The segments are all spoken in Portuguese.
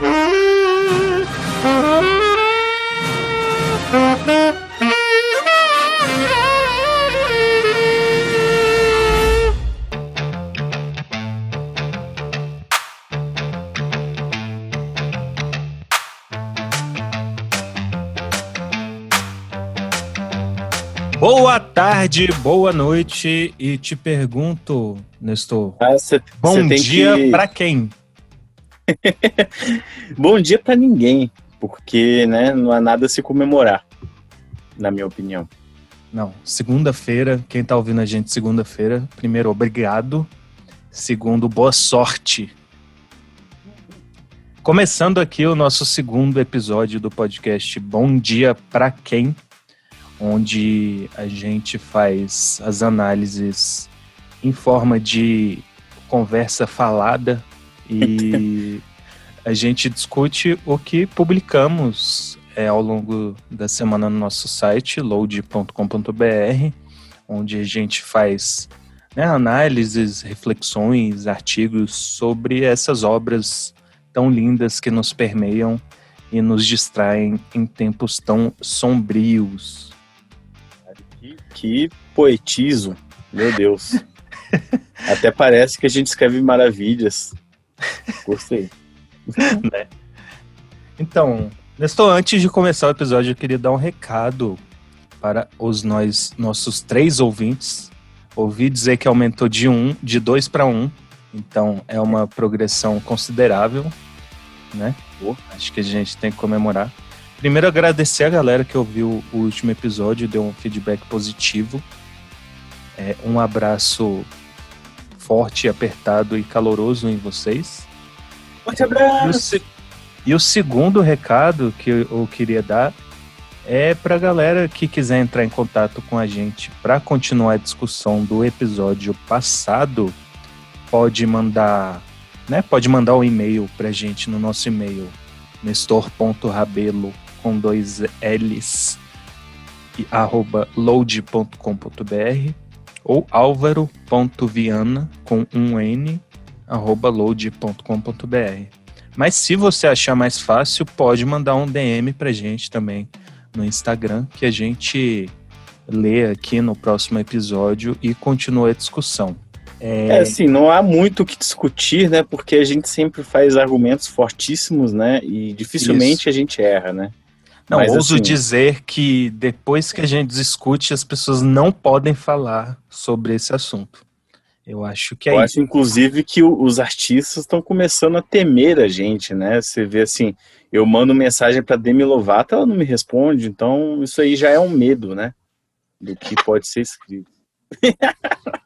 Boa tarde, boa noite e te pergunto, Nestor. Ah, cê, bom cê dia que... para quem? bom dia para ninguém, porque né, não há nada a se comemorar, na minha opinião. Não, segunda-feira, quem tá ouvindo a gente segunda-feira, primeiro, obrigado. Segundo, boa sorte. Começando aqui o nosso segundo episódio do podcast Bom Dia para Quem? Onde a gente faz as análises em forma de conversa falada e a gente discute o que publicamos é, ao longo da semana no nosso site, load.com.br, onde a gente faz né, análises, reflexões, artigos sobre essas obras tão lindas que nos permeiam e nos distraem em tempos tão sombrios. Que poetizo, meu Deus. Até parece que a gente escreve maravilhas. Gostei. né? Então, Nestor, antes de começar o episódio, eu queria dar um recado para os nós, nossos três ouvintes. Ouvi dizer que aumentou de um, de dois para um. Então é uma progressão considerável, né? Acho que a gente tem que comemorar. Primeiro, agradecer a galera que ouviu o último episódio, deu um feedback positivo. É, um abraço forte, apertado e caloroso em vocês. Forte abraço! E o, e o segundo recado que eu queria dar é para a galera que quiser entrar em contato com a gente para continuar a discussão do episódio passado, pode mandar, né? Pode mandar um e-mail para a gente no nosso e-mail nestor.rabelo com dois L's e arroba load.com.br ou álvaro.viana com um N arroba load.com.br. Mas se você achar mais fácil, pode mandar um DM pra gente também no Instagram, que a gente lê aqui no próximo episódio e continua a discussão. É... é, assim, não há muito o que discutir, né? Porque a gente sempre faz argumentos fortíssimos, né? E dificilmente Isso. a gente erra, né? Não, Mas, ouso assim, dizer que depois que a gente discute, as pessoas não podem falar sobre esse assunto. Eu acho que é Eu isso. acho, inclusive, que os artistas estão começando a temer a gente, né? Você vê assim, eu mando mensagem para Demi Lovato, ela não me responde, então isso aí já é um medo, né? Do que pode ser escrito.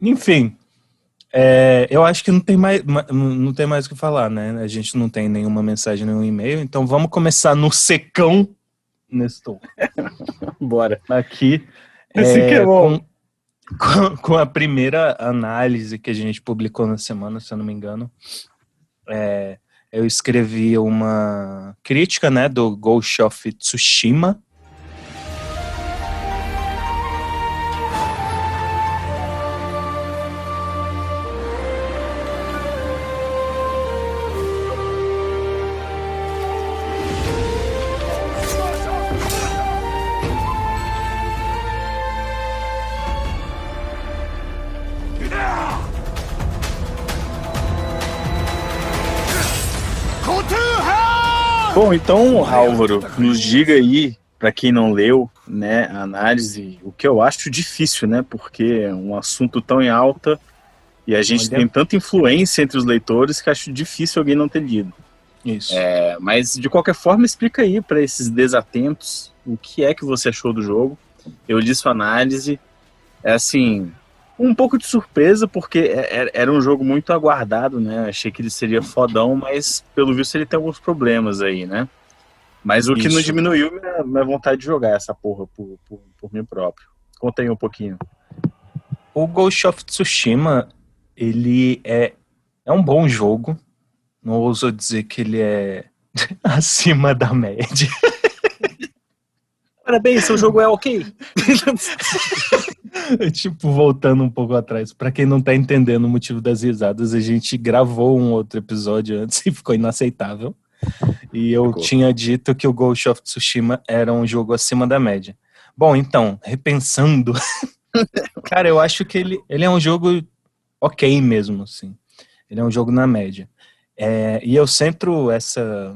Enfim, é, eu acho que não tem, mais, não tem mais o que falar, né? A gente não tem nenhuma mensagem, nenhum e-mail, então vamos começar no secão, Nestor. Bora. Aqui. Esse é, que é bom. Com, com, a primeira análise que a gente publicou na semana, se eu não me engano. É, eu escrevi uma crítica, né, do Ghost of Tsushima, então, Álvaro, nos diga aí, para quem não leu, né, a análise, o que eu acho difícil, né, porque é um assunto tão em alta e a gente Olha. tem tanta influência entre os leitores que acho difícil alguém não ter lido. Isso. É, mas de qualquer forma, explica aí para esses desatentos o que é que você achou do jogo. Eu li sua análise. É assim, um pouco de surpresa, porque é, é, era um jogo muito aguardado, né? Achei que ele seria fodão, mas pelo visto ele tem alguns problemas aí, né? Mas o que não diminuiu minha, minha vontade de jogar essa porra por, por, por mim próprio. Conta aí um pouquinho. O Ghost of Tsushima, ele é, é um bom jogo. Não ouso dizer que ele é acima da média. Parabéns, seu jogo é ok. tipo, voltando um pouco atrás, para quem não tá entendendo o motivo das risadas, a gente gravou um outro episódio antes e ficou inaceitável. E eu ficou. tinha dito que o Ghost of Tsushima era um jogo acima da média. Bom, então, repensando, cara, eu acho que ele, ele é um jogo ok mesmo, assim. Ele é um jogo na média. É, e eu centro essa,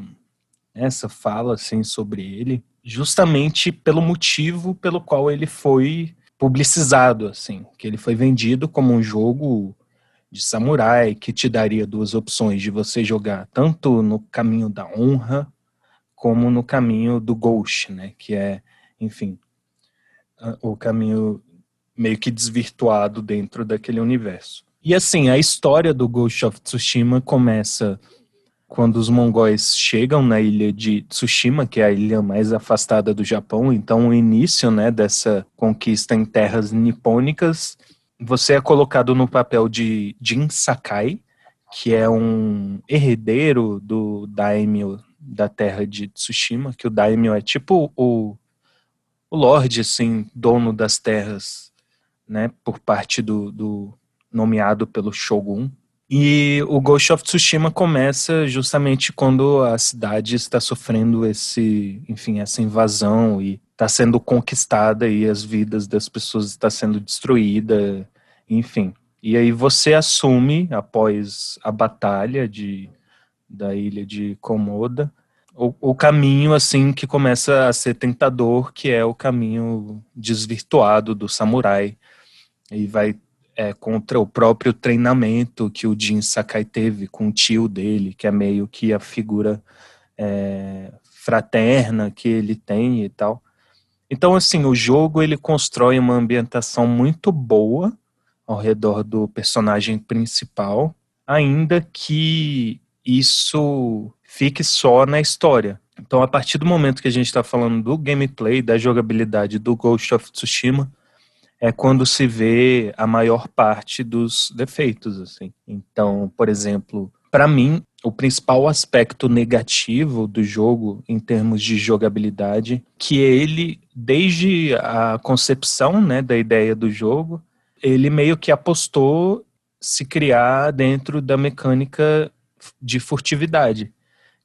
essa fala, assim, sobre ele justamente pelo motivo pelo qual ele foi publicizado, assim, que ele foi vendido como um jogo de samurai que te daria duas opções de você jogar tanto no caminho da honra como no caminho do ghost, né, que é, enfim, o caminho meio que desvirtuado dentro daquele universo. E assim, a história do Ghost of Tsushima começa quando os mongóis chegam na ilha de Tsushima, que é a ilha mais afastada do Japão, então o início né, dessa conquista em terras nipônicas, você é colocado no papel de Jin Sakai, que é um herdeiro do daimyo da terra de Tsushima, que o daimyo é tipo o, o lord, assim, dono das terras, né, por parte do, do nomeado pelo shogun. E o Ghost of Tsushima começa justamente quando a cidade está sofrendo esse, enfim, essa invasão e está sendo conquistada e as vidas das pessoas está sendo destruída, enfim. E aí você assume após a batalha de da ilha de Komoda o, o caminho assim que começa a ser tentador, que é o caminho desvirtuado do samurai e vai é, contra o próprio treinamento que o Jin Sakai teve com o tio dele, que é meio que a figura é, fraterna que ele tem e tal. Então, assim, o jogo ele constrói uma ambientação muito boa ao redor do personagem principal, ainda que isso fique só na história. Então, a partir do momento que a gente está falando do gameplay, da jogabilidade do Ghost of Tsushima, é quando se vê a maior parte dos defeitos, assim. Então, por exemplo, para mim, o principal aspecto negativo do jogo em termos de jogabilidade, que ele desde a concepção, né, da ideia do jogo, ele meio que apostou se criar dentro da mecânica de furtividade,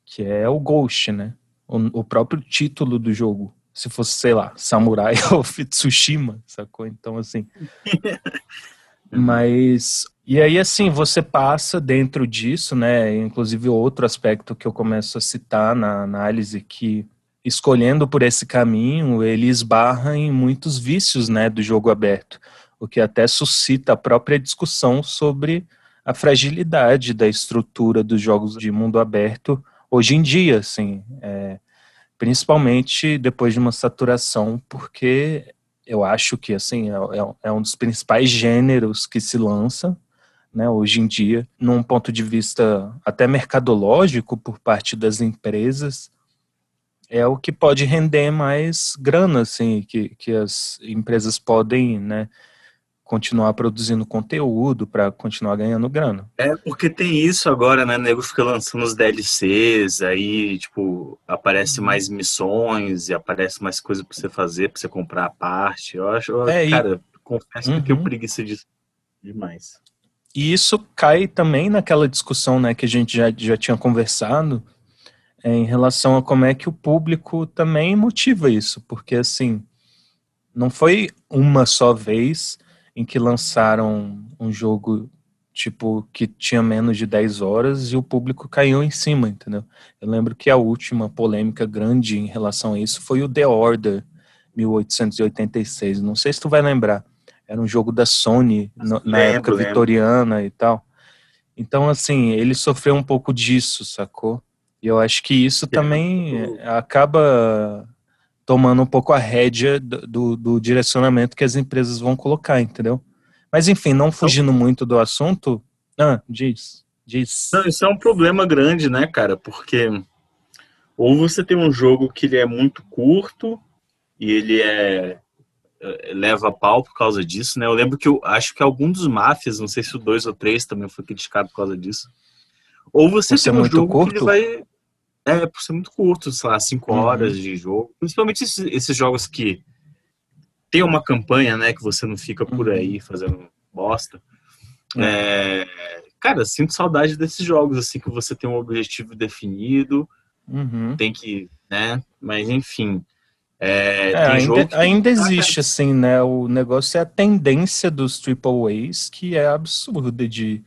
que é o Ghost, né? O, o próprio título do jogo se fosse, sei lá, Samurai ou Tsushima, sacou? Então, assim. Mas. E aí, assim, você passa dentro disso, né? Inclusive, outro aspecto que eu começo a citar na análise, que escolhendo por esse caminho, ele esbarra em muitos vícios, né, do jogo aberto, o que até suscita a própria discussão sobre a fragilidade da estrutura dos jogos de mundo aberto hoje em dia, assim. É, principalmente depois de uma saturação, porque eu acho que assim é, é, é um dos principais gêneros que se lança né, hoje em dia, num ponto de vista até mercadológico por parte das empresas, é o que pode render mais grana, assim, que, que as empresas podem, né, continuar produzindo conteúdo para continuar ganhando grana. É, porque tem isso agora, né? O nego fica lançando os DLCs, aí, tipo, aparece uhum. mais missões e aparece mais coisa para você fazer, para você comprar a parte. Eu acho, é, cara, e... confesso uhum. que eu preguiça disso demais. E isso cai também naquela discussão, né, que a gente já, já tinha conversado é, em relação a como é que o público também motiva isso, porque assim, não foi uma só vez em que lançaram um jogo tipo que tinha menos de 10 horas e o público caiu em cima, entendeu? Eu lembro que a última polêmica grande em relação a isso foi o The Order 1886. Não sei se tu vai lembrar. Era um jogo da Sony no, na lembro, época lembro. vitoriana e tal. Então, assim, ele sofreu um pouco disso, sacou? E eu acho que isso também acaba tomando um pouco a rédea do, do, do, direcionamento que as empresas vão colocar, entendeu? Mas enfim, não fugindo muito do assunto, ah, diz, diz. Não, isso é um problema grande, né, cara? Porque ou você tem um jogo que ele é muito curto e ele é, é leva pau por causa disso, né? Eu lembro que eu acho que algum dos máfias, não sei se o 2 ou 3 também foi criticado por causa disso. Ou você tem um jogo curto? que ele vai é, por ser muito curto, sei lá, 5 uhum. horas de jogo. Principalmente esses, esses, jogos que ter uma campanha, né? Que você não fica por uhum. aí fazendo bosta. É. é, cara, sinto saudade desses jogos, assim, que você tem um objetivo definido, uhum. tem que, né? Mas enfim. É, é, ainda, que... ainda existe, assim, né? O negócio é a tendência dos triple A's, que é absurda de.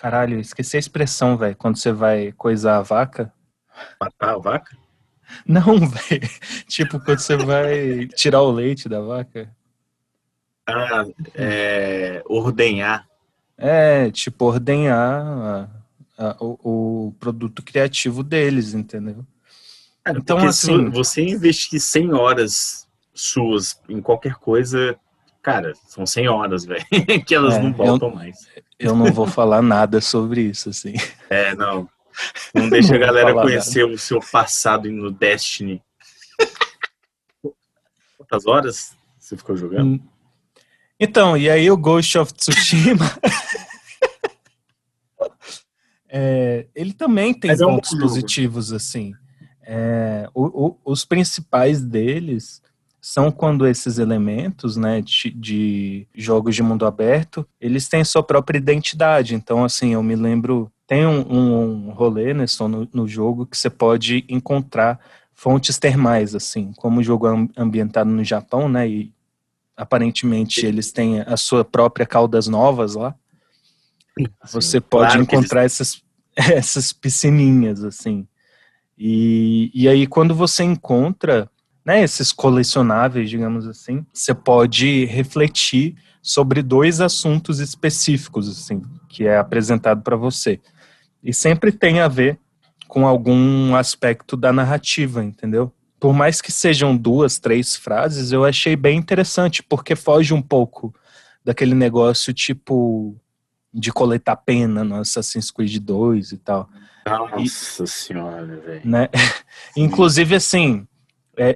Caralho, esqueci a expressão, velho. Quando você vai coisar a vaca. Matar a vaca? Não, velho. Tipo, quando você vai tirar o leite da vaca. Ah, é, ordenhar. É, tipo, ordenhar a, a, o, o, produto criativo deles, entendeu? Cara, então, assim. você investir 100 horas suas em qualquer coisa, cara, são 100 horas, velho, que elas é, não voltam eu, mais. Eu não vou falar nada sobre isso, assim. É, não. Não deixa a galera conhecer nada. o seu passado no Destiny. Quantas horas você ficou jogando? Hum. Então, e aí o Ghost of Tsushima. é, ele também tem Mas pontos é um positivos, assim. É, o, o, os principais deles são quando esses elementos, né, de, de, jogos de mundo aberto, eles têm sua própria identidade. Então, assim, eu me lembro, tem um, um rolê, né, no, no jogo que você pode encontrar fontes termais, assim, como o jogo é ambientado no Japão, né, e aparentemente eles têm a sua própria Caldas Novas lá. Você pode claro encontrar eles... essas, essas piscininhas, assim. E, e aí, quando você encontra né, esses colecionáveis, digamos assim, você pode refletir sobre dois assuntos específicos, assim, que é apresentado para você. E sempre tem a ver com algum aspecto da narrativa, entendeu? por mais que sejam duas, três frases, eu achei bem interessante, porque foge um pouco daquele negócio tipo de coletar pena no Assassin's Creed 2 e tal. Nossa e, senhora, velho. Né? Inclusive, assim,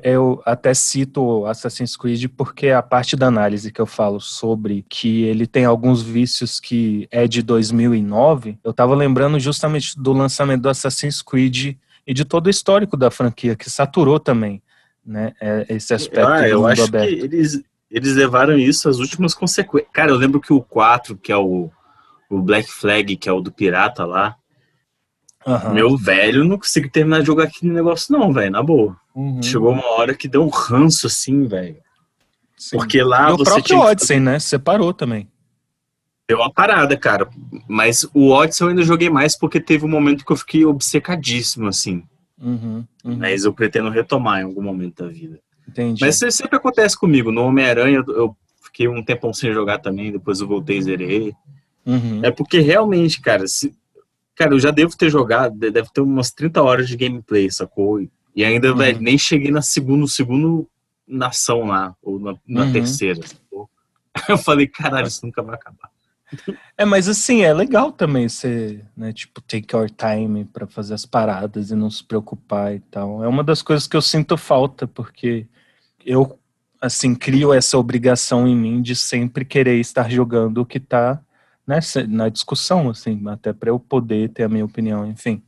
eu até cito Assassin's Creed porque a parte da análise que eu falo sobre que ele tem alguns vícios que é de 2009, eu tava lembrando justamente do lançamento do Assassin's Creed e de todo o histórico da franquia, que saturou também né, é, esse aspecto ah, eu acho aberto. que eles, eles levaram isso às últimas consequências. Cara, eu lembro que o 4, que é o, o Black Flag, que é o do pirata lá, uhum. meu velho, não consegui terminar de jogar aquele negócio não, velho, na boa. Uhum. Chegou uma hora que deu um ranço assim, velho. Porque lá e o próprio Odyssey, né? Separou também. Deu uma parada, cara. Mas o Odyssey eu ainda joguei mais porque teve um momento que eu fiquei obcecadíssimo, assim. Uhum, uhum. Mas eu pretendo retomar em algum momento da vida. Entendi. Mas isso sempre acontece comigo. No Homem-Aranha eu fiquei um tempão sem jogar também, depois eu voltei e zerei. Uhum. É porque realmente, cara, se... cara, eu já devo ter jogado, deve ter umas 30 horas de gameplay, sacou? E ainda, uhum. velho, nem cheguei na segundo, segundo nação lá, ou na, na uhum. terceira. Sacou? Eu falei, caralho, isso nunca vai acabar. É, mas assim, é legal também você, né, tipo, take your time para fazer as paradas e não se preocupar e tal. É uma das coisas que eu sinto falta, porque eu, assim, crio essa obrigação em mim de sempre querer estar jogando o que tá né, na discussão, assim, até para eu poder ter a minha opinião, enfim.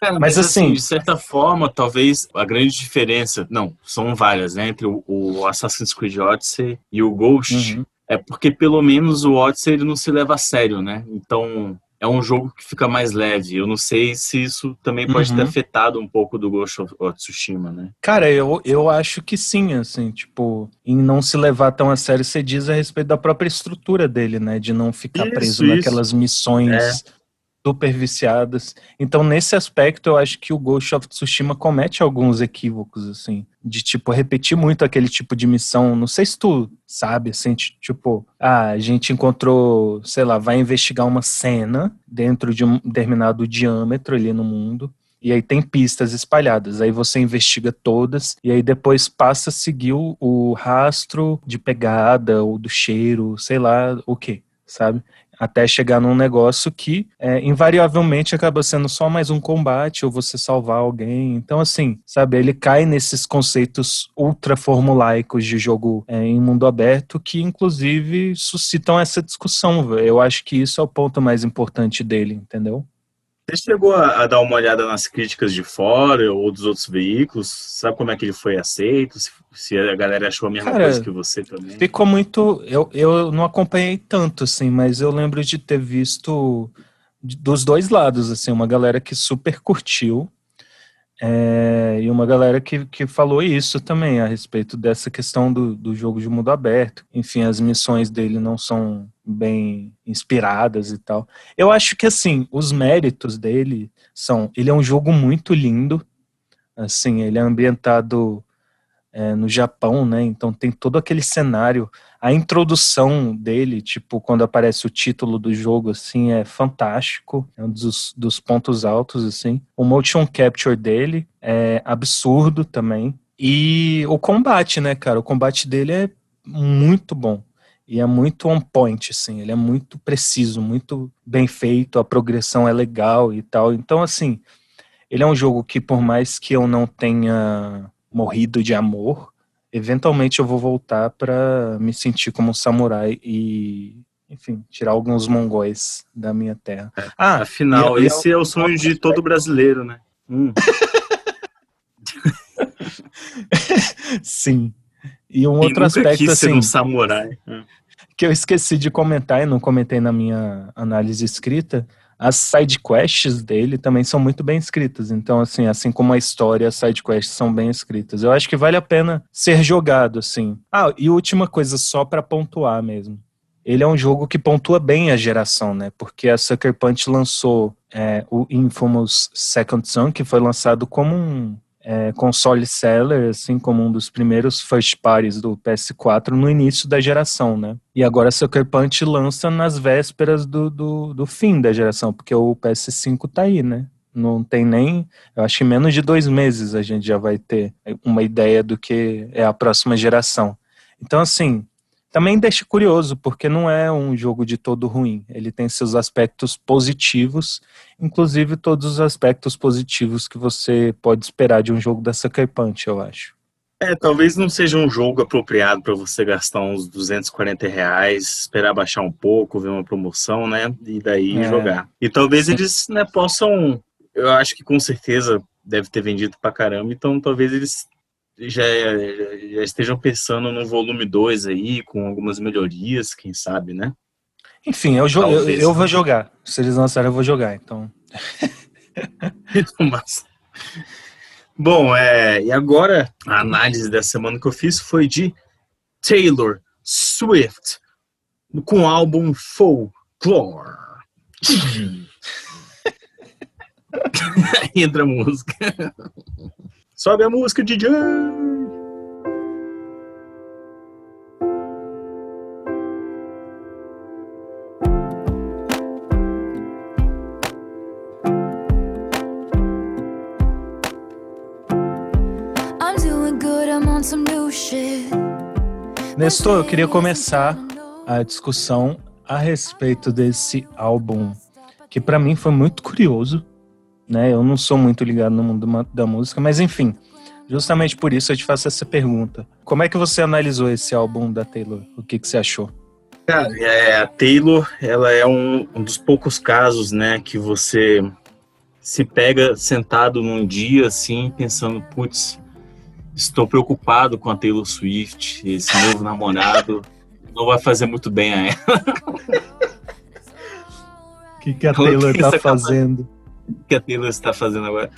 Cara, mas, mas assim, assim, de certa forma, talvez a grande diferença, não, são várias, né, entre o, o Assassin's Creed Odyssey e o Ghost, uhum é porque pelo menos o Odyssey ele não se leva a sério, né? Então é um jogo que fica mais leve. Eu não sei se isso também pode uhum. ter afetado um pouco do Ghost of Tsushima, né? Cara, eu, eu acho que sim, assim, tipo, em não se levar tão a sério, você diz a respeito da própria estrutura dele, né? De não ficar isso, preso isso. naquelas missões é super viciadas. Então, nesse aspecto, eu acho que o Ghost of Tsushima comete alguns equívocos, assim, de, tipo, repetir muito aquele tipo de missão. Não sei se tu sabe, assim, tipo, ah, a gente encontrou, sei lá, vai investigar uma cena dentro de um determinado diâmetro ali no mundo. E aí tem pistas espalhadas. Aí você investiga todas e aí depois passa a seguir o, o rastro de pegada ou do cheiro, sei lá o que, sabe? Até chegar num negócio que é, invariavelmente acaba sendo só mais um combate ou você salvar alguém. Então, assim, sabe, ele cai nesses conceitos ultra formulaicos de jogo é, em mundo aberto que, inclusive, suscitam essa discussão. Eu acho que isso é o ponto mais importante dele, entendeu? Você chegou a, a, dar uma olhada nas críticas de fora ou dos outros veículos? Sabe como é que ele foi aceito? Se, se a galera achou a mesma Cara, coisa que você também? Ficou muito. Eu, eu não acompanhei tanto, assim, mas eu lembro de ter visto dos dois lados, assim, uma galera que super curtiu é, e uma galera que, que falou isso também a respeito dessa questão do, do jogo de mundo aberto. Enfim, as missões dele não são bem inspiradas e tal. Eu acho que assim, os méritos dele são, ele é um jogo muito lindo. Assim, ele é ambientado é, no Japão, né? Então tem todo aquele cenário. A introdução dele, tipo, quando aparece o título do jogo, assim, é fantástico. É um dos, dos pontos altos, assim. O motion capture dele é absurdo também. E o combate, né, cara? O combate dele é muito bom. E é muito on point, assim. Ele é muito preciso, muito bem feito. A progressão é legal e tal. Então, assim, ele é um jogo que, por mais que eu não tenha morrido de amor, eventualmente eu vou voltar para me sentir como um samurai e, enfim, tirar alguns mongóis da minha terra. É, ah, afinal, e, esse e é o sonho de todo brasileiro, né? Hum. Sim. E um outro aspecto assim, um samurai. Hum. que eu esqueci de comentar e não comentei na minha análise escrita, as side quests dele também são muito bem escritas. Então, assim, assim como a história, as side quests são bem escritas. Eu acho que vale a pena ser jogado, assim. Ah, e última coisa, só para pontuar mesmo. Ele é um jogo que pontua bem a geração, né? Porque a Sucker Punch lançou é, o Infamous Second Son, que foi lançado como um é, console seller, assim como um dos primeiros first parties do PS4 no início da geração, né? E agora Sucker Punch lança nas vésperas do, do, do fim da geração, porque o PS5 tá aí, né? Não tem nem, eu acho que menos de dois meses a gente já vai ter uma ideia do que é a próxima geração. Então, assim, também deixa curioso, porque não é um jogo de todo ruim. Ele tem seus aspectos positivos, inclusive todos os aspectos positivos que você pode esperar de um jogo da Sucker Punch, eu acho. É, talvez não seja um jogo apropriado para você gastar uns 240 reais, esperar baixar um pouco, ver uma promoção, né? E daí é. jogar. E talvez eles né, possam. Eu acho que com certeza deve ter vendido pra caramba, então talvez eles já, já estejam pensando no volume 2 aí, com algumas melhorias, quem sabe, né? Enfim, eu, eu, eu vou jogar. Se eles lançarem, eu vou jogar, então. Mas... Bom, é, e agora a análise da semana que eu fiz foi de Taylor Swift com o álbum Folklore. Entra a música. Sobe a música, DJ! Nestor, eu queria começar a discussão a respeito desse álbum, que para mim foi muito curioso né? Eu não sou muito ligado no mundo da música, mas enfim, justamente por isso eu te faço essa pergunta. Como é que você analisou esse álbum da Taylor? O que, que você achou? Cara, é, a Taylor, ela é um, um dos poucos casos, né, que você se pega sentado num dia assim, pensando, putz, estou preocupado com a Taylor Swift, esse novo namorado não vai fazer muito bem a ela. O que, que a Taylor tá fazendo? Que a Taylor está fazendo agora.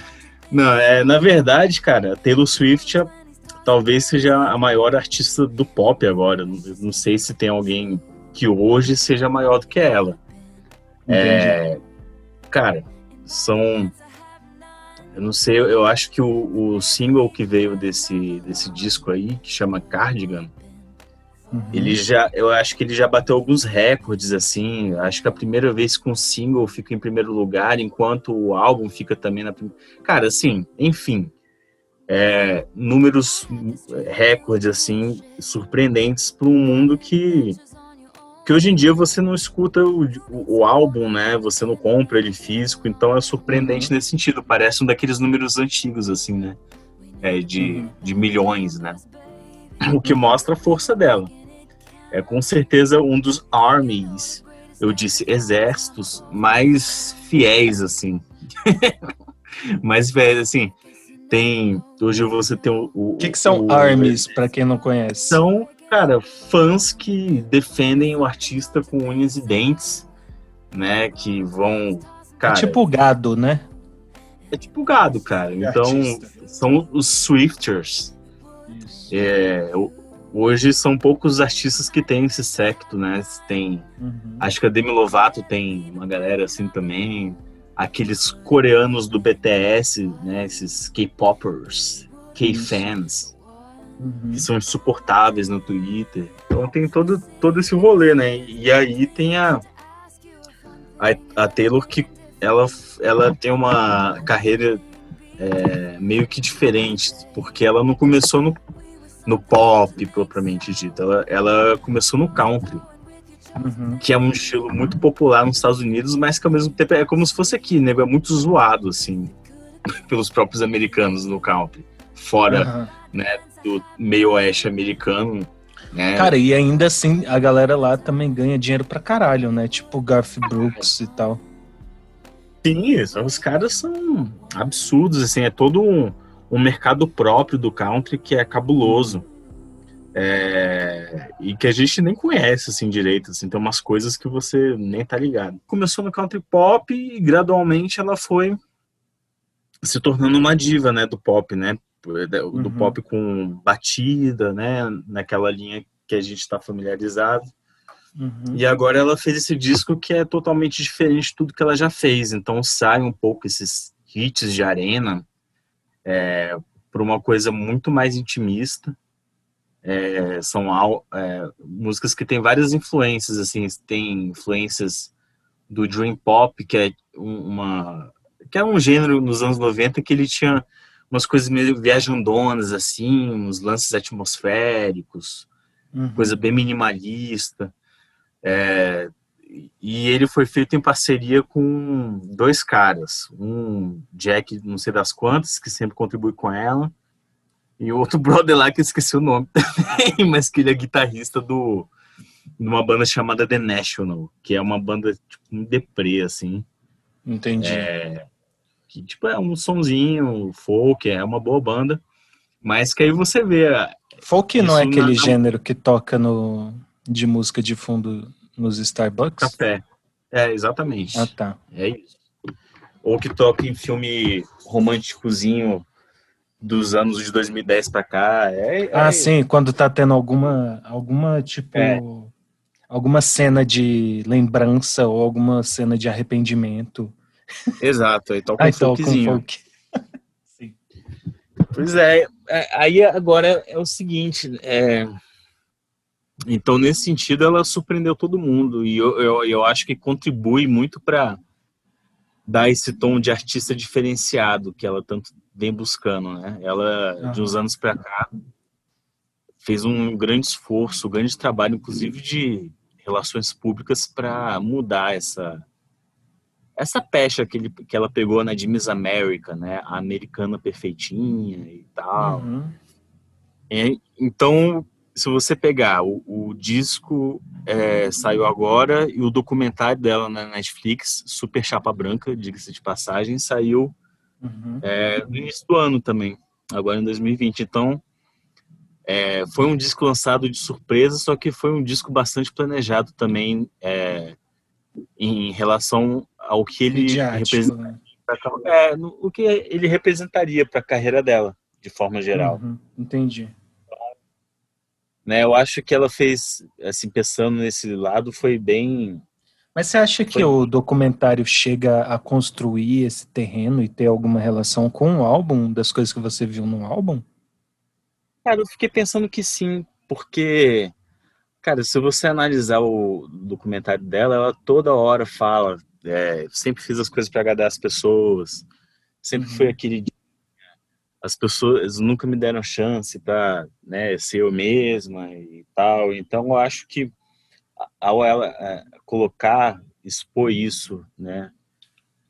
Não, é, na verdade, cara, a Taylor Swift é, talvez seja a maior artista do pop agora. Não, não, sei se tem alguém que hoje seja maior do que ela. É, cara, são. Eu não sei, eu acho que o, o single que veio desse, desse disco aí, que chama Cardigan, Uhum. Ele já, eu acho que ele já bateu alguns recordes assim. Acho que a primeira vez que um single fica em primeiro lugar, enquanto o álbum fica também na primeira. Cara, assim, enfim, é, números recordes assim surpreendentes para um mundo que que hoje em dia você não escuta o, o, o, álbum, né? Você não compra ele físico, então é surpreendente uhum. nesse sentido. Parece um daqueles números antigos assim, né? É, de, uhum. de milhões, né? O que mostra a força dela é com certeza um dos armies eu disse exércitos mais fiéis, assim. mais fiéis, assim. Tem. Hoje você tem o. O que, que são o, armies, para quem não conhece? São, cara, fãs que defendem o artista com unhas e dentes, né? Que vão. É cara, é tipo gado, né? É tipo gado, cara. então, artista. são os Swifters. É, hoje são poucos artistas que têm esse secto, né? Tem, uhum. acho que a Demi Lovato tem uma galera assim também. Aqueles coreanos do BTS, né? Esses K-popers, K-fans, uhum. que são insuportáveis no Twitter. Então tem todo, todo esse rolê, né? E aí tem a, a, a Taylor que ela, ela tem uma carreira é, meio que diferente, porque ela não começou no, no pop propriamente dito, ela, ela começou no country, uhum. que é um estilo muito popular nos Estados Unidos, mas que ao mesmo tempo é como se fosse aqui, né? É muito zoado, assim, pelos próprios americanos no country, fora uhum. né, do meio oeste americano. Né? Cara, e ainda assim a galera lá também ganha dinheiro pra caralho, né? Tipo Garth Brooks e tal. Sim, os caras são absurdos, assim, é todo um, um mercado próprio do country que é cabuloso. É, e que a gente nem conhece assim direito, assim, tem umas coisas que você nem tá ligado. Começou no country pop e gradualmente ela foi se tornando uma diva, né, do pop, né, do uhum. pop com batida, né, naquela linha que a gente está familiarizado. Uhum. E agora ela fez esse disco que é totalmente diferente de tudo que ela já fez. Então sai um pouco esses hits de arena é, para uma coisa muito mais intimista. É, são é, músicas que têm várias influências, assim, tem influências do dream pop, que é uma que é um gênero nos anos 90 que ele tinha umas coisas meio viajandonas assim, uns lances atmosféricos, uhum. coisa bem minimalista. É, e ele foi feito em parceria com dois caras, um Jack, não sei das quantas, que sempre contribui com ela, e outro brother lá que eu esqueci o nome também, mas que ele é guitarrista do de uma banda chamada The National, que é uma banda tipo um deprê assim. Entendi. É, que tipo é um sonzinho folk, é uma boa banda, mas que aí você vê folk não é aquele na... gênero que toca no de música de fundo nos Starbucks? Café. É, exatamente. Ah, tá. É isso. Ou que toca em filme românticozinho dos anos de 2010 para cá. É, é, ah, sim, quando tá tendo alguma, alguma tipo. É. Alguma cena de lembrança ou alguma cena de arrependimento. Exato, aí toca um folkzinho. Folk. Pois é, é, aí agora é o seguinte, é, então, nesse sentido, ela surpreendeu todo mundo e eu, eu, eu acho que contribui muito para dar esse tom de artista diferenciado que ela tanto vem buscando, né? Ela, de uns anos para cá, fez um grande esforço, um grande trabalho, inclusive de relações públicas, para mudar essa essa pecha que, ele, que ela pegou na Miss America, né? A americana perfeitinha e tal. Uhum. É, então, se você pegar o, o disco é, saiu agora e o documentário dela na Netflix, Super Chapa Branca, diga-se de passagem, saiu uhum. é, no início do ano também, agora em 2020. Então, é, foi um disco lançado de surpresa, só que foi um disco bastante planejado também é, em relação ao que ele representa, né? é, no, o que ele representaria para a carreira dela, de forma geral. Uhum. Entendi. Né, eu acho que ela fez, assim, pensando nesse lado, foi bem. Mas você acha que foi... o documentário chega a construir esse terreno e ter alguma relação com o álbum, das coisas que você viu no álbum? Cara, eu fiquei pensando que sim, porque, cara, se você analisar o documentário dela, ela toda hora fala, é, sempre fiz as coisas para agradar as pessoas, sempre uhum. foi aquele as pessoas nunca me deram chance para né, ser eu mesma e tal. Então, eu acho que ao ela é, colocar, expor isso, né,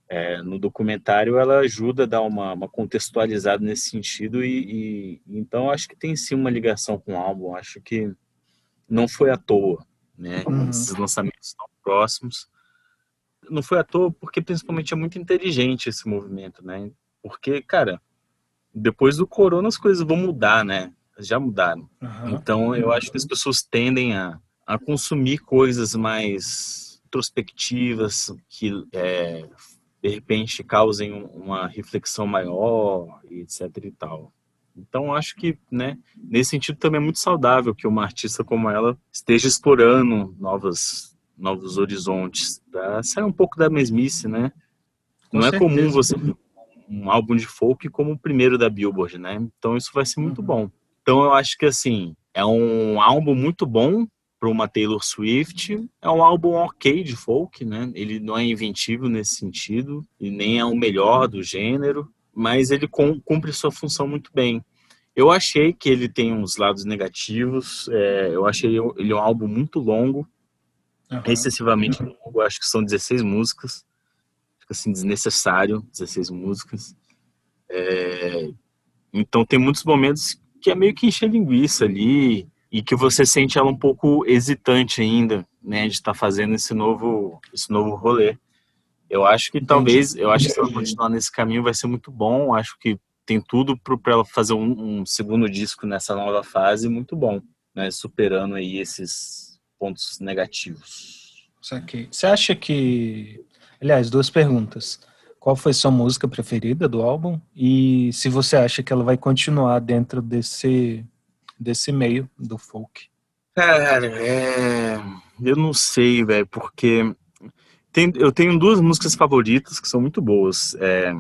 é, no documentário, ela ajuda a dar uma, uma contextualizada nesse sentido e, e, então acho que tem sim uma ligação com o álbum. Acho que não foi à toa, né? Uhum. Esses lançamentos estão próximos. Não foi à toa, porque principalmente é muito inteligente esse movimento, né? Porque, cara, depois do corona as coisas vão mudar, né? Já mudaram. Uhum. Então eu acho que as pessoas tendem a, a consumir coisas mais introspectivas, que é, de repente causem uma reflexão maior, etc e tal. Então acho que, né, nesse sentido também é muito saudável que uma artista como ela esteja explorando novas novos horizontes, sair um pouco da mesmice, né? Com Não certeza. é comum você um álbum de folk como o primeiro da Billboard, né? Então isso vai ser muito uhum. bom. Então eu acho que assim, é um álbum muito bom para uma Taylor Swift. É um álbum ok de folk, né? Ele não é inventivo nesse sentido e nem é o melhor do gênero, mas ele cumpre sua função muito bem. Eu achei que ele tem uns lados negativos. É, eu achei ele um álbum muito longo, uhum. excessivamente longo. Acho que são 16 músicas. Assim desnecessário, 16 músicas. É, então tem muitos momentos que é meio que encher linguiça ali e que você sente ela um pouco hesitante ainda, né, de estar tá fazendo esse novo, esse novo rolê. Eu acho que talvez, eu acho que se ela continuar nesse caminho vai ser muito bom. Acho que tem tudo para ela fazer um, um, segundo disco nessa nova fase muito bom, né, superando aí esses pontos negativos. Você acha que, aliás, duas perguntas. Qual foi sua música preferida do álbum? E se você acha que ela vai continuar dentro desse, desse meio do folk? Cara, é... eu não sei, velho, porque tem, eu tenho duas músicas favoritas que são muito boas. É...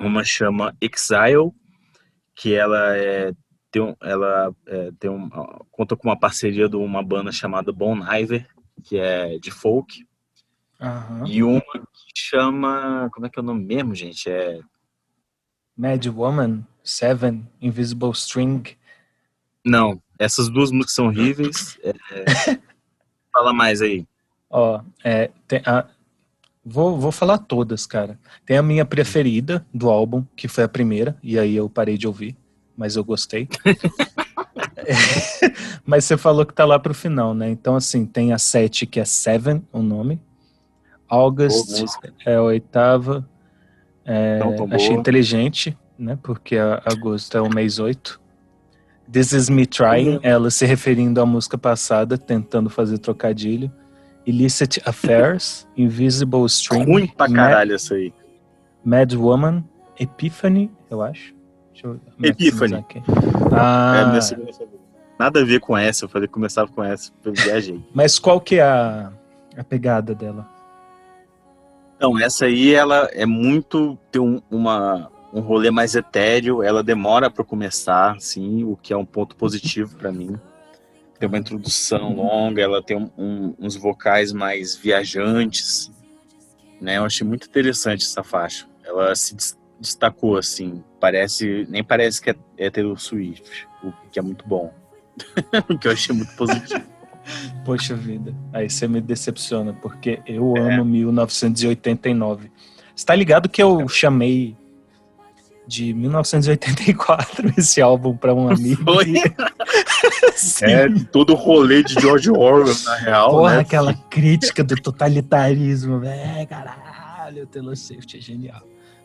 Uma chama Exile, que ela é tem, um, ela é, tem um, conta com uma parceria de uma banda chamada Bon Iver, que é de folk. Uhum. E uma que chama. Como é que é o nome mesmo, gente? É. Mad Woman, Seven, Invisible String. Não, essas duas músicas são horríveis. É... Fala mais aí. Ó, é, a... vou, vou falar todas, cara. Tem a minha preferida do álbum, que foi a primeira, e aí eu parei de ouvir, mas eu gostei. mas você falou que tá lá pro final, né? Então, assim, tem a sete, que é Seven, o nome. August é a oitava. É, achei inteligente, né? Porque agosto é o mês 8. This is me trying, uhum. ela se referindo à música passada, tentando fazer trocadilho. Illicit Affairs, Invisible String. Ruim pra caralho essa aí. Mad Woman, Epiphany, eu acho. Eu, Epiphany. Ah, é segunda Nada a ver com essa, eu falei que começava com essa, eu viajei. Mas qual que é a, a pegada dela? Então, essa aí, ela é muito. tem um, uma, um rolê mais etéreo, ela demora para começar, assim, o que é um ponto positivo para mim. Tem uma introdução longa, ela tem um, um, uns vocais mais viajantes, né? Eu achei muito interessante essa faixa. Ela se destacou, assim, parece, nem parece que é, é Taylor Swift, o que é muito bom. o que eu achei muito positivo. Poxa vida, aí você me decepciona, porque eu é. amo 1989. Você tá ligado que eu chamei de 1984 esse álbum para um amigo? Foi? é, todo o rolê de George Orwell, na real. Porra, né? aquela crítica do totalitarismo, É, caralho, o Taylor Swift é genial.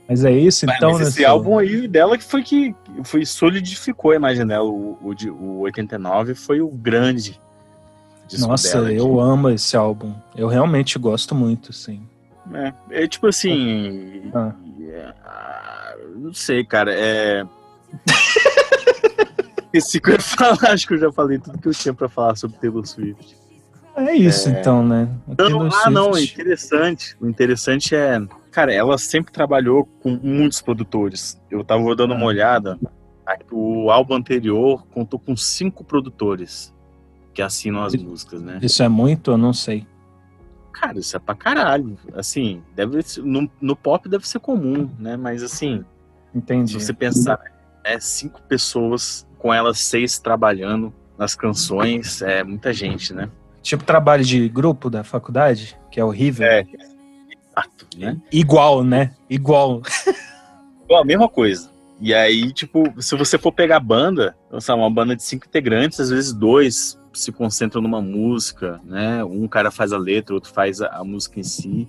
Mas é isso, então. Mas esse álbum aí dela que foi que foi solidificou a imagem dela. O, o, o 89 foi o grande nossa, eu amo esse álbum. Eu realmente gosto muito, sim. É, é tipo assim. Ah. É, não sei, cara. É. esse que eu ia falar, acho que eu já falei tudo que eu tinha pra falar sobre Taylor Swift. É isso, é... então, né? Não, ah, não, interessante. O interessante é. Cara, ela sempre trabalhou com muitos produtores. Eu tava dando uma ah. olhada. O álbum anterior contou com cinco produtores que assinam as músicas, né? Isso é muito? Eu não sei. Cara, isso é pra caralho. Assim, deve ser, no, no pop deve ser comum, né? Mas assim, Entendi. se você pensar, é cinco pessoas, com elas seis trabalhando nas canções, é muita gente, né? Tipo trabalho de grupo da faculdade, que é horrível. É. Exato, né? Igual, né? Igual. Igual, a mesma coisa. E aí, tipo, se você for pegar banda, uma banda de cinco integrantes, às vezes dois se concentram numa música, né? Um cara faz a letra, outro faz a, a música em si.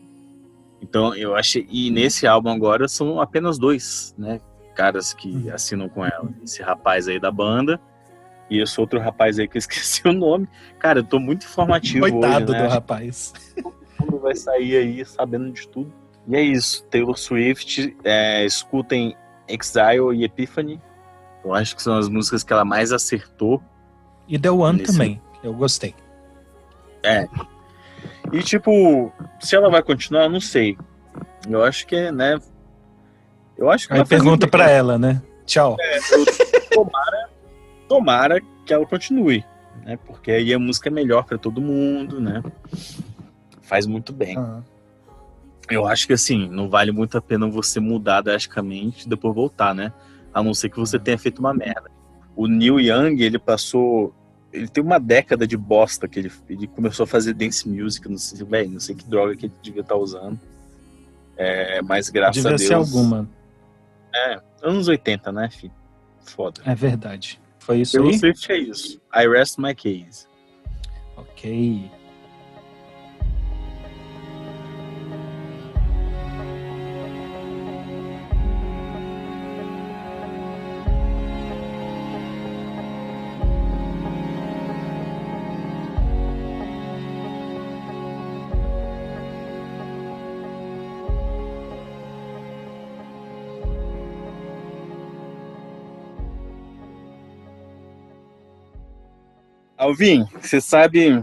Então eu achei. E nesse álbum agora são apenas dois, né? Caras que uhum. assinam com ela. Esse rapaz aí da banda e esse outro rapaz aí que eu esqueci o nome. Cara, eu tô muito informativo Coitado hoje, né? do rapaz. Todo mundo vai sair aí sabendo de tudo. E é isso. Taylor Swift, é, escutem Exile e Epiphany. Eu acho que são as músicas que ela mais acertou. E The One nesse... também. Eu gostei. É. E tipo, se ela vai continuar, eu não sei. Eu acho que, né? Eu acho que Aí pergunta para ela, né? Tchau. É, tomara, tomara que ela continue, né? Porque aí a música é melhor para todo mundo, né? Faz muito bem. Uhum. Eu acho que assim, não vale muito a pena você mudar drasticamente e depois voltar, né? A não ser que você tenha feito uma merda. O Neil Young, ele passou. Ele tem uma década de bosta que ele, ele começou a fazer dance music, não sei, véio, não sei que droga que ele devia estar tá usando. É, mas graças Devia a Deus. ser alguma. É, anos 80, né, filho? Foda. É verdade. Foi isso Pelo aí? Swift é isso. I rest my case. Ok. Alvin, você sabe,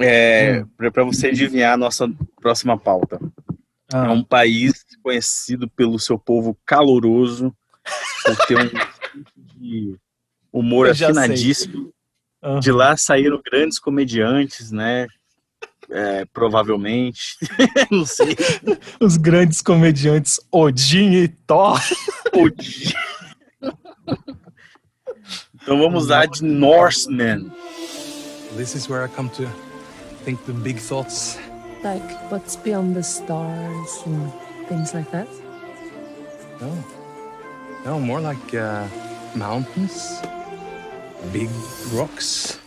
é, hum. para você adivinhar a nossa próxima pauta. Ah. É um país conhecido pelo seu povo caloroso, por ter um de humor afinadíssimo. Uhum. De lá saíram grandes comediantes, né? É, provavelmente. Não sei. Os grandes comediantes Odin e Thor. Odin. Então vamos lá de Norseman. This is where I come to think the big thoughts. Like what's beyond the stars and things like that? No. No, more like uh, mountains, big rocks.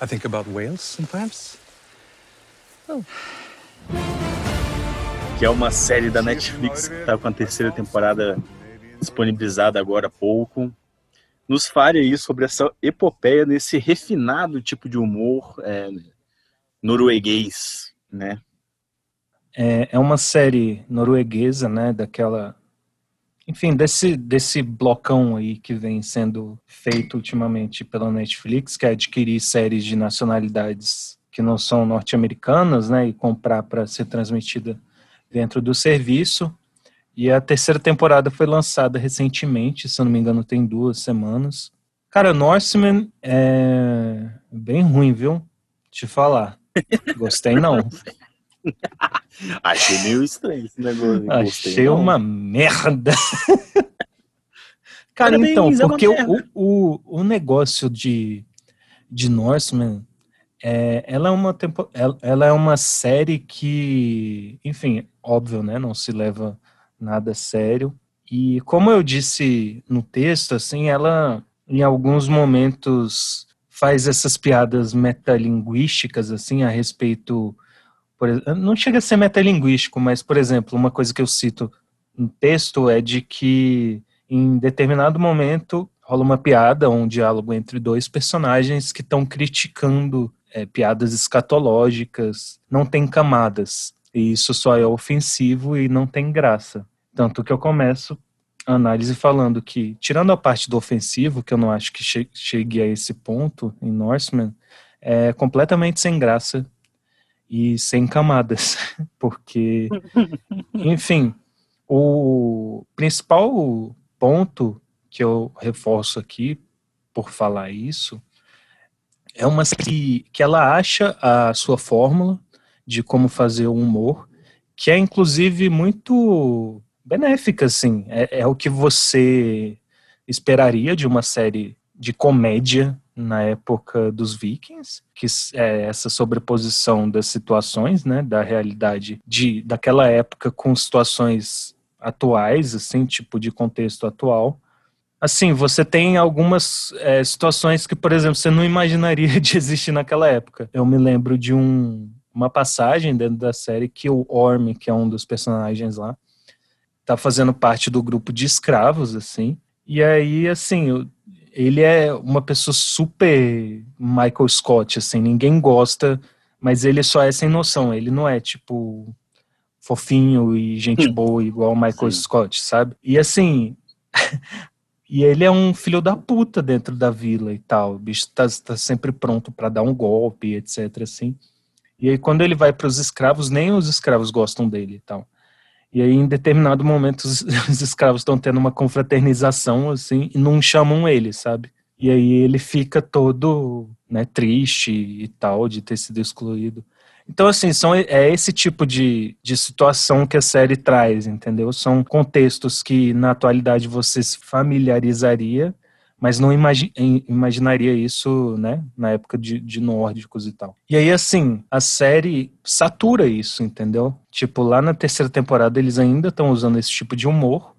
I think about whales sometimes. Oh. Que é uma série da Netflix que tá com a terceira temporada disponibilizada agora há pouco nos fale aí sobre essa epopeia nesse refinado tipo de humor é, norueguês, né? É, é uma série norueguesa, né, daquela... Enfim, desse, desse blocão aí que vem sendo feito ultimamente pela Netflix, que é adquirir séries de nacionalidades que não são norte-americanas, né, e comprar para ser transmitida dentro do serviço. E a terceira temporada foi lançada recentemente, se eu não me engano, tem duas semanas. Cara, Norseman é bem ruim, viu? Te falar. Gostei não. Achei meio estranho esse negócio. Achei uma merda. Cara, Parabéns, então, é porque é o, o, o negócio de, de Norseman, é, ela, é uma tempo, ela, ela é uma série que, enfim, óbvio, né? Não se leva nada sério. E como eu disse no texto, assim, ela em alguns momentos faz essas piadas metalinguísticas assim a respeito por, não chega a ser metalinguístico, mas por exemplo, uma coisa que eu cito no texto é de que em determinado momento rola uma piada, um diálogo entre dois personagens que estão criticando é, piadas escatológicas, não tem camadas. E isso só é ofensivo e não tem graça. Tanto que eu começo a análise falando que, tirando a parte do ofensivo, que eu não acho que che chegue a esse ponto em Norseman, é completamente sem graça e sem camadas. Porque, enfim, o principal ponto que eu reforço aqui, por falar isso, é uma que, que ela acha a sua fórmula, de como fazer o humor, que é inclusive muito benéfica, assim. É, é o que você esperaria de uma série de comédia na época dos Vikings, que é essa sobreposição das situações, né, da realidade de daquela época com situações atuais, assim, tipo de contexto atual. assim, você tem algumas é, situações que, por exemplo, você não imaginaria de existir naquela época. Eu me lembro de um, uma passagem dentro da série que o Orm, que é um dos personagens lá, tá fazendo parte do grupo de escravos, assim. E aí, assim, ele é uma pessoa super Michael Scott, assim, ninguém gosta, mas ele só é sem noção. Ele não é, tipo, fofinho e gente boa igual o Michael Sim. Scott, sabe? E assim. e ele é um filho da puta dentro da vila e tal. O bicho tá, tá sempre pronto para dar um golpe, etc. Assim. E aí, quando ele vai para os escravos, nem os escravos gostam dele e tal. E aí, em determinado momento, os, os escravos estão tendo uma confraternização, assim, e não chamam ele, sabe? E aí ele fica todo né, triste e tal de ter sido excluído. Então, assim, são, é esse tipo de, de situação que a série traz, entendeu? São contextos que na atualidade você se familiarizaria, mas não imagi imaginaria isso, né, na época de, de nórdicos e tal. E aí, assim, a série satura isso, entendeu? Tipo, lá na terceira temporada eles ainda estão usando esse tipo de humor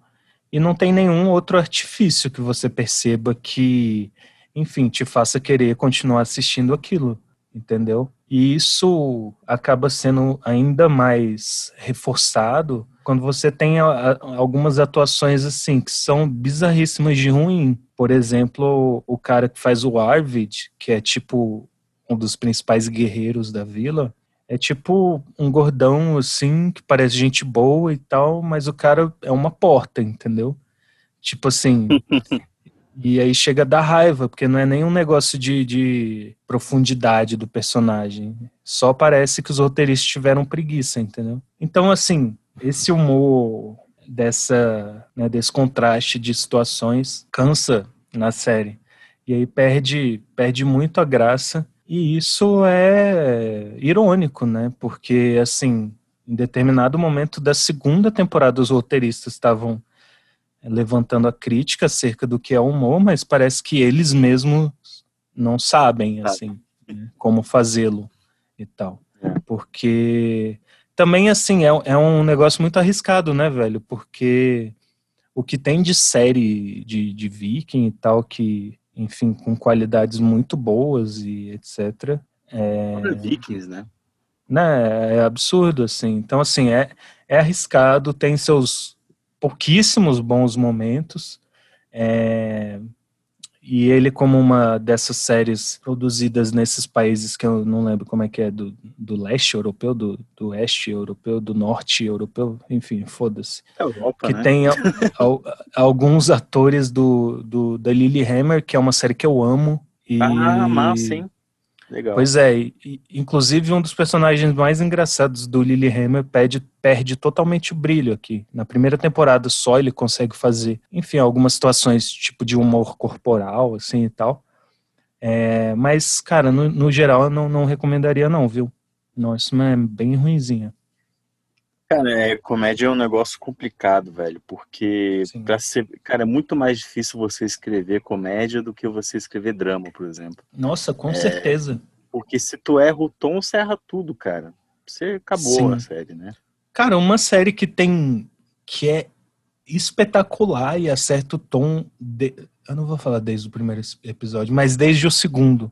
e não tem nenhum outro artifício que você perceba que, enfim, te faça querer continuar assistindo aquilo, entendeu? E isso acaba sendo ainda mais reforçado quando você tem algumas atuações assim que são bizarríssimas de ruim. Por exemplo, o cara que faz o Arvid, que é tipo um dos principais guerreiros da vila, é tipo um gordão assim que parece gente boa e tal, mas o cara é uma porta, entendeu? Tipo assim, E aí chega a dar raiva, porque não é nenhum negócio de, de profundidade do personagem. Só parece que os roteiristas tiveram preguiça, entendeu? Então, assim, esse humor dessa, né, desse contraste de situações cansa na série. E aí perde, perde muito a graça. E isso é irônico, né? Porque, assim, em determinado momento da segunda temporada, os roteiristas estavam levantando a crítica acerca do que é humor, mas parece que eles mesmos não sabem, assim, né, como fazê-lo e tal. É. Porque também, assim, é, é um negócio muito arriscado, né, velho? Porque o que tem de série de, de viking e tal, que, enfim, com qualidades muito boas e etc. É, Vikings, né? né? É absurdo, assim. Então, assim, é, é arriscado, tem seus pouquíssimos bons momentos. É, e ele, como uma dessas séries produzidas nesses países que eu não lembro como é que é, do, do leste europeu, do, do oeste europeu, do norte europeu, enfim, foda-se. Europa, que né? tem alguns atores do, do, da Lily Hammer, que é uma série que eu amo. E, ah, massa, hein? Legal. Pois é, e, inclusive um dos personagens mais engraçados do Lilyhammer perde, perde totalmente o brilho aqui. Na primeira temporada só ele consegue fazer, enfim, algumas situações tipo de humor corporal, assim e tal. É, mas, cara, no, no geral eu não, não recomendaria não, viu? Nossa, é bem ruinzinha. Cara, é, comédia é um negócio complicado, velho, porque para ser, cara, é muito mais difícil você escrever comédia do que você escrever drama, por exemplo. Nossa, com é, certeza. Porque se tu erra o tom, você erra tudo, cara. Você acabou Sim. a série, né? Cara, uma série que tem que é espetacular e acerta o tom de, eu não vou falar desde o primeiro episódio, mas desde o segundo.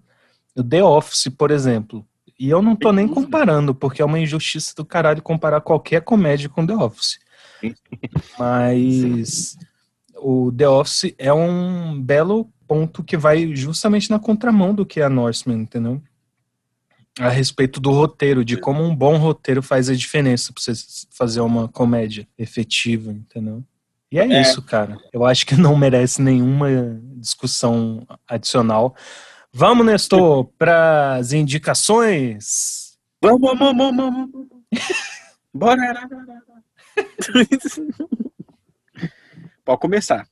O The Office, por exemplo, e eu não tô nem comparando, porque é uma injustiça do caralho comparar qualquer comédia com The Office. Mas o The Office é um belo ponto que vai justamente na contramão do que é a Norseman, entendeu? A respeito do roteiro, de como um bom roteiro faz a diferença pra você fazer uma comédia efetiva, entendeu? E é, é. isso, cara. Eu acho que não merece nenhuma discussão adicional. Vamos, Nestor, para as indicações? Vamos, vamos, vamos, vamos. Bora. Pode começar.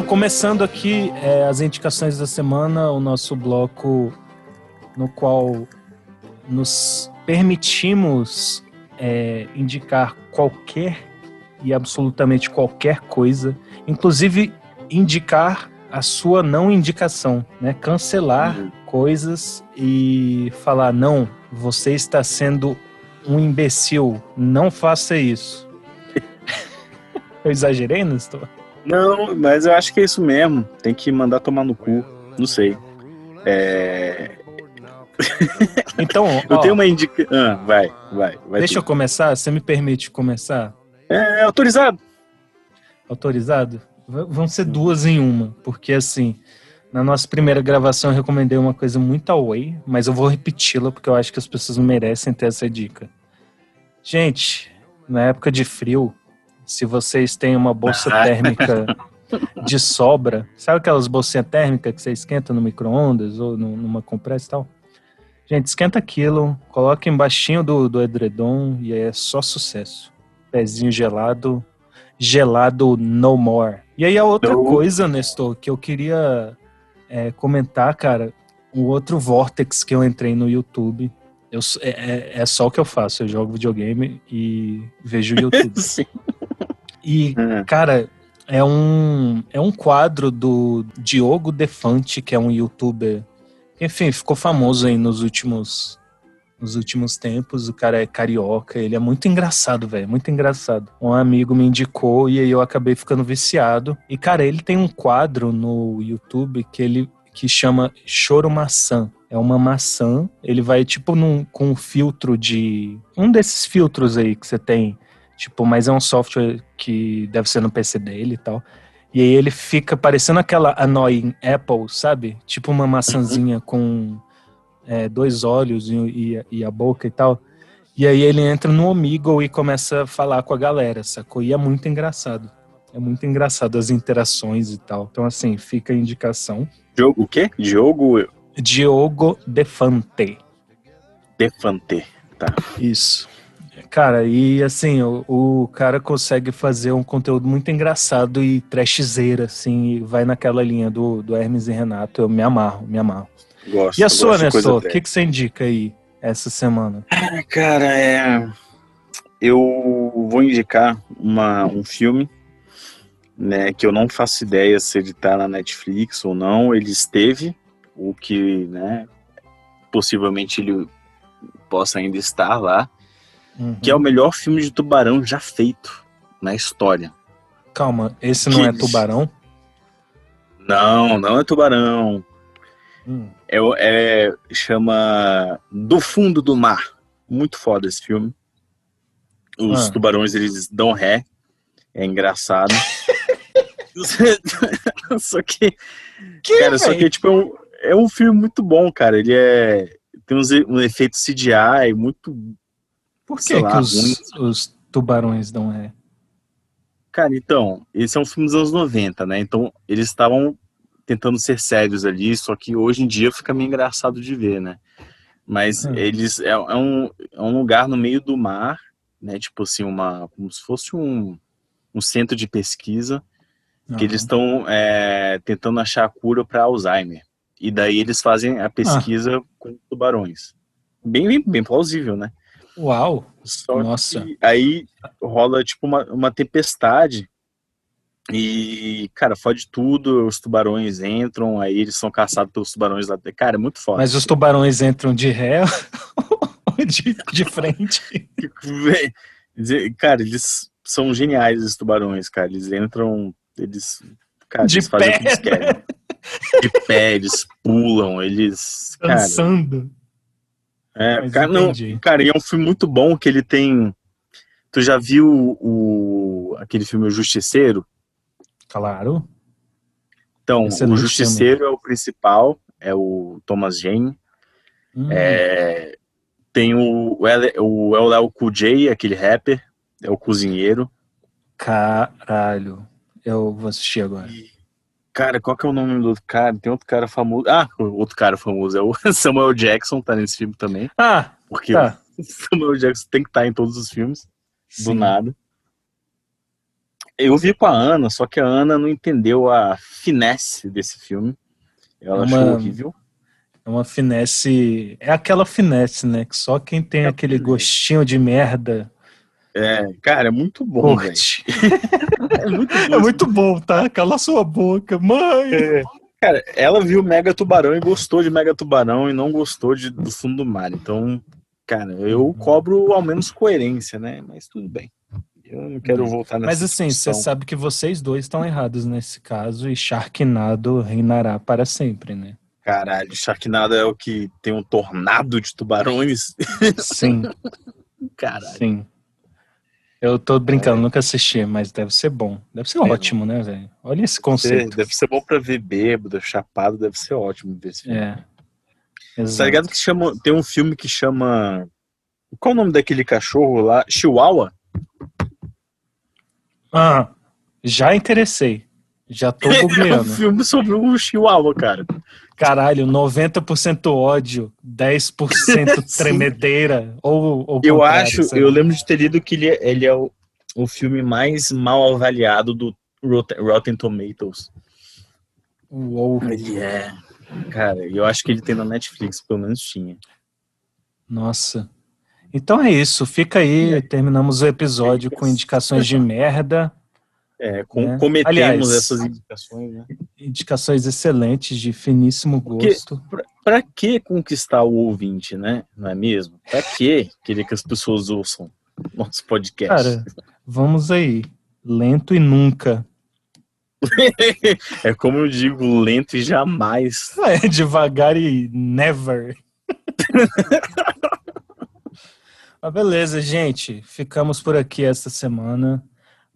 Então começando aqui é, as indicações da semana, o nosso bloco no qual nos permitimos é, indicar qualquer e absolutamente qualquer coisa, inclusive indicar a sua não indicação, né? Cancelar Uhum. coisas e falar não, você está sendo um imbecil, não faça isso. Eu exagerei, Nestor? Não, mas eu acho que é isso mesmo. Tem que mandar tomar no cu. Não sei. É, Então, Eu ó, tenho uma indica. Ah, vai, vai. vai deixa eu tu. começar. Você me permite começar? É, autorizado. Autorizado? V- vão ser duas em uma, porque assim, na nossa primeira gravação eu recomendei uma coisa muito away, mas eu vou repeti-la porque eu acho que as pessoas merecem ter essa dica. Gente, na época de frio, se vocês têm uma bolsa Ah. térmica de sobra, sabe aquelas bolsinhas térmicas que você esquenta no micro-ondas ou numa compressa e tal? Gente, esquenta aquilo, coloca embaixo do, do edredom e aí é só sucesso. Pezinho gelado, gelado no more. E aí a outra No. coisa, Nestor, que eu queria é, comentar, cara, o outro vortex que eu entrei no YouTube. Eu, é, é- é só o que eu faço, eu jogo videogame e vejo YouTube. Sim. E, Ah, cara, é um, é um quadro do Diogo Defante, que é um youtuber. Enfim, ficou famoso aí nos últimos, nos últimos tempos. O cara é carioca, ele é muito engraçado, velho, muito engraçado. Um amigo me indicou e aí eu acabei ficando viciado. E, cara, ele tem um quadro no YouTube que ele que chama Choro Maçã. É uma maçã, ele vai tipo num, com um filtro de. Um desses filtros aí que você tem Tipo, mas é um software que deve ser no PC dele e tal. E aí ele fica parecendo aquela annoying Apple, sabe? Tipo uma maçãzinha com é, dois olhos e, e- e a boca e tal. E aí ele entra no Omegle e começa a falar com a galera, sacou? E é muito engraçado. É muito engraçado as interações e tal. Então, assim, fica a indicação. Diogo, o quê? Diogo Diogo Defante. Defante. Isso. Cara, e assim, o, o cara consegue fazer um conteúdo muito engraçado e trashzeira, assim, e vai naquela linha do, do Hermes e Renato. Eu me amarro, me amarro. Gosto. E a sua, coisa Nestor? O que, que você indica aí essa semana? Ah, Cara, é. Eu vou indicar uma, um filme, né, que eu não faço ideia se ele tá na Netflix ou não. Ele esteve, o que, né, possivelmente ele possa ainda estar lá, Uhum. que é o melhor filme de tubarão já feito na história. Calma, esse não é Que- tubarão? Não, não é tubarão. Hum. É, é- chama Do Fundo do Mar. Muito foda esse filme. Os Ah. tubarões eles dão ré. É engraçado. só que, cara, só que tipo, é um, é um filme muito bom, cara. Ele é tem uns, um efeito CGI muito, Por que, sei lá, que os, os tubarões dão ré? cara. Então, esse é um filme dos anos 90, né? Então eles estavam tentando ser sérios ali, só que hoje em dia fica meio engraçado de ver, né? Mas Hum. eles é, é um, é um lugar no meio do mar, né? Tipo assim, uma como se fosse um, um centro de pesquisa que eles estão é, tentando achar a cura para Alzheimer. E daí eles fazem a pesquisa com tubarões. Bem, bem, bem plausível, né? Uau! Só Nossa. aí rola tipo uma, uma tempestade e, cara, fode tudo, os tubarões entram, aí eles são caçados pelos tubarões lá. Cara, é muito foda. Mas os tubarões entram de ré ou de, de frente? Cara, eles são geniais, esses tubarões, cara. Eles entram, eles, cara, De eles fazem o que pé, eles querem. De pé, eles pulam, eles. Cara, Dançando. É, Mas cara, não, cara, e é um filme muito bom que ele tem. Tu já viu o, aquele filme O Justiceiro? Claro. Então, Excelente o Justiceiro é o principal, é o Thomas Jane. Hum, É, tem o, o o o Léo Cool J, aquele rapper, é o cozinheiro. Caralho. Eu vou assistir agora. E, cara, qual que é o nome do outro cara? Tem outro cara famoso. Ah, outro cara famoso é o Samuel Jackson, tá nesse filme também. Ah, Porque tá. o Samuel Jackson tem que estar em todos os filmes, do Sim. nada. Eu vi com a Ana, só que a Ana não entendeu a finesse desse filme. Ela É achou uma- horrível. É uma finesse. É aquela finesse, né? Que só quem tem É aquele finesse. gostinho de merda É, cara, é muito bom, velho. É muito É bom. muito bom, tá? Cala sua boca, mãe! Cara, ela viu Mega Tubarão e gostou de Mega Tubarão e não gostou de, do fundo do mar. Então, cara, eu cobro ao menos coerência, né? Mas tudo bem. Eu não quero voltar nessa Mas assim, você discussão. sabe que vocês dois estão errados nesse caso e Sharknado reinará para sempre, né? Caralho, Sharknado é o que tem um tornado de tubarões. Sim, Caralho. sim. Eu tô brincando, nunca assisti, mas deve ser bom. Deve ser É. ótimo, né, velho? Olha esse Deve- conceito. Deve ser bom pra ver bêbado, chapado, deve ser ótimo ver esse filme. É. Tá Exato. ligado que chama, tem um filme que chama. Qual o nome daquele cachorro lá? Chihuahua? Ah, já interessei. Já tô É um filme sobre o Chihuahua, cara. Caralho, 90% ódio, 10% Sim. tremedeira. Ou, ou Eu acho, eu lembro de ter lido que ele é, ele é o, o filme mais mal avaliado do Rotten, Rotten Tomatoes. Uou. Ele é. Cara, eu acho que ele tem na Netflix, pelo menos tinha. Nossa. Então é isso. Fica aí. Terminamos o episódio com indicações de merda. É, com- É. cometemos Aliás- essas indicações, né? Indicações excelentes, de finíssimo gosto. Pra que conquistar o ouvinte, né? Não é mesmo? Pra que querer que as pessoas ouçam nosso podcast? Cara, vamos aí. Lento e nunca. é como eu digo, lento e jamais. É, devagar e never. Mas beleza, gente. Ficamos por aqui esta semana.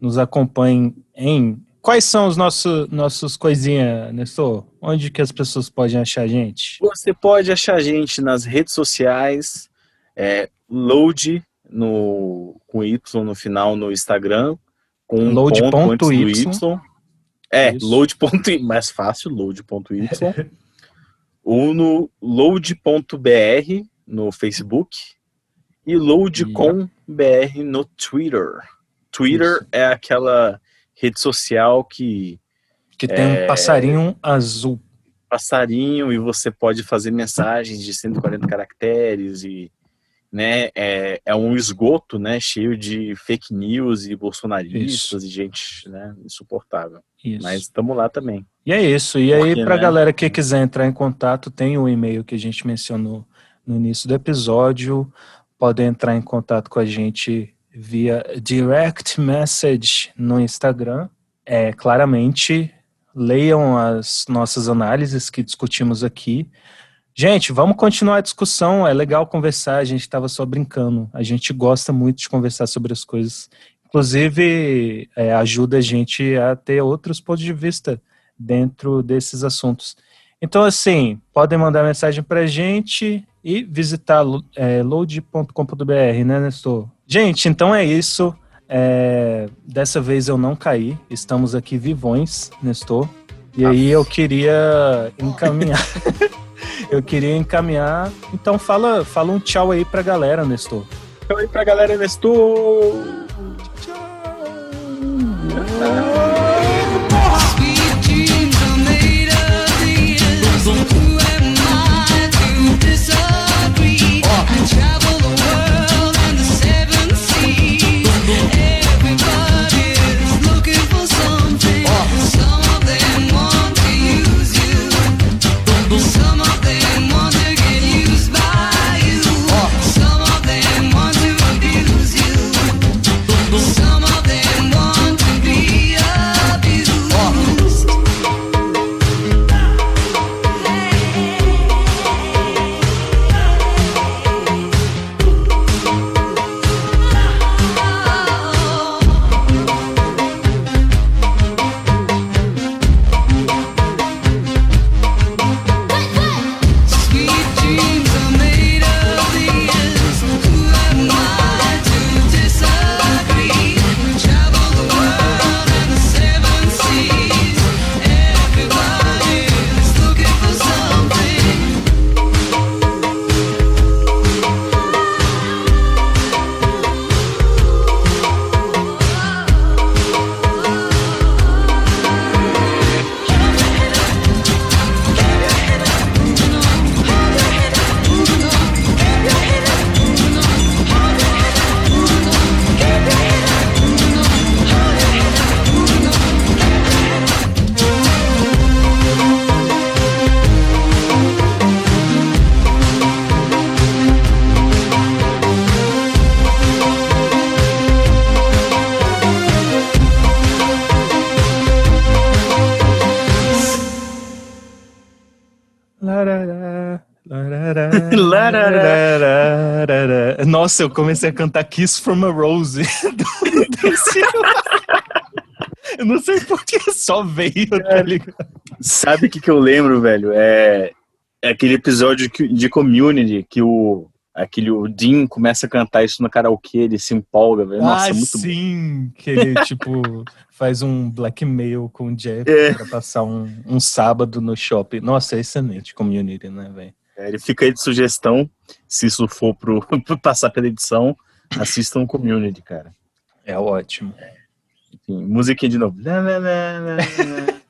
Nos acompanhem em. Quais são os nossos nossos coisinha, Nestor? Onde que as pessoas podem achar a gente? Você pode achar a gente nas redes sociais, é, Load no, com Y no final no Instagram, com um Load ponto ponto antes Y. Y. É, Isso. load ponto mais fácil, load.y. ou no load.br no Facebook e load.com.br no Twitter. Twitter Isso. é aquela rede social que Que tem É. um passarinho azul. passarinho e você pode fazer mensagens de 140 caracteres e né, é, é um esgoto né, cheio de fake news e bolsonaristas e gente né, insuportável. Isso. Mas estamos lá também. E é isso. E aí, Porque, pra né? galera que quiser entrar em contato, tem o e-mail que a gente mencionou no início do episódio. Podem entrar em contato com a gente via direct message no Instagram. É, claramente, leiam as nossas análises que discutimos aqui. Gente, vamos continuar a discussão. É legal conversar. A gente estava só brincando. A gente gosta muito de conversar sobre as coisas. Inclusive, é, ajuda a gente a ter outros pontos de vista dentro desses assuntos. Então, assim, podem mandar mensagem pra gente e visitar é, load.com.br, né, Nestor? Gente, então é isso. É, dessa vez eu não caí. Estamos aqui vivões, Nestor. E aí eu queria encaminhar. eu queria encaminhar. Então fala, fala um tchau aí pra galera, Nestor. Então aí pra galera, Nestor! Sweet dreams are Nossa, eu comecei a cantar Kiss from a Rose. eu não sei por que só veio, tá ligado? Sabe o que, que eu lembro, velho? É, é aquele episódio de Community que o, aquele, o Dean começa a cantar isso no karaokê, ele se empolga, velho. Nossa, ah, muito bom. sim, que ele, tipo, faz um blackmail com o Jeff É. pra passar um, um sábado no shopping. Nossa, é excelente community, né, velho? É, ele fica aí de sugestão, se isso for pro, passar pela edição, assistam Community, cara. É ótimo. Enfim, musiquinha de novo. Lá, lá, lá, lá, lá.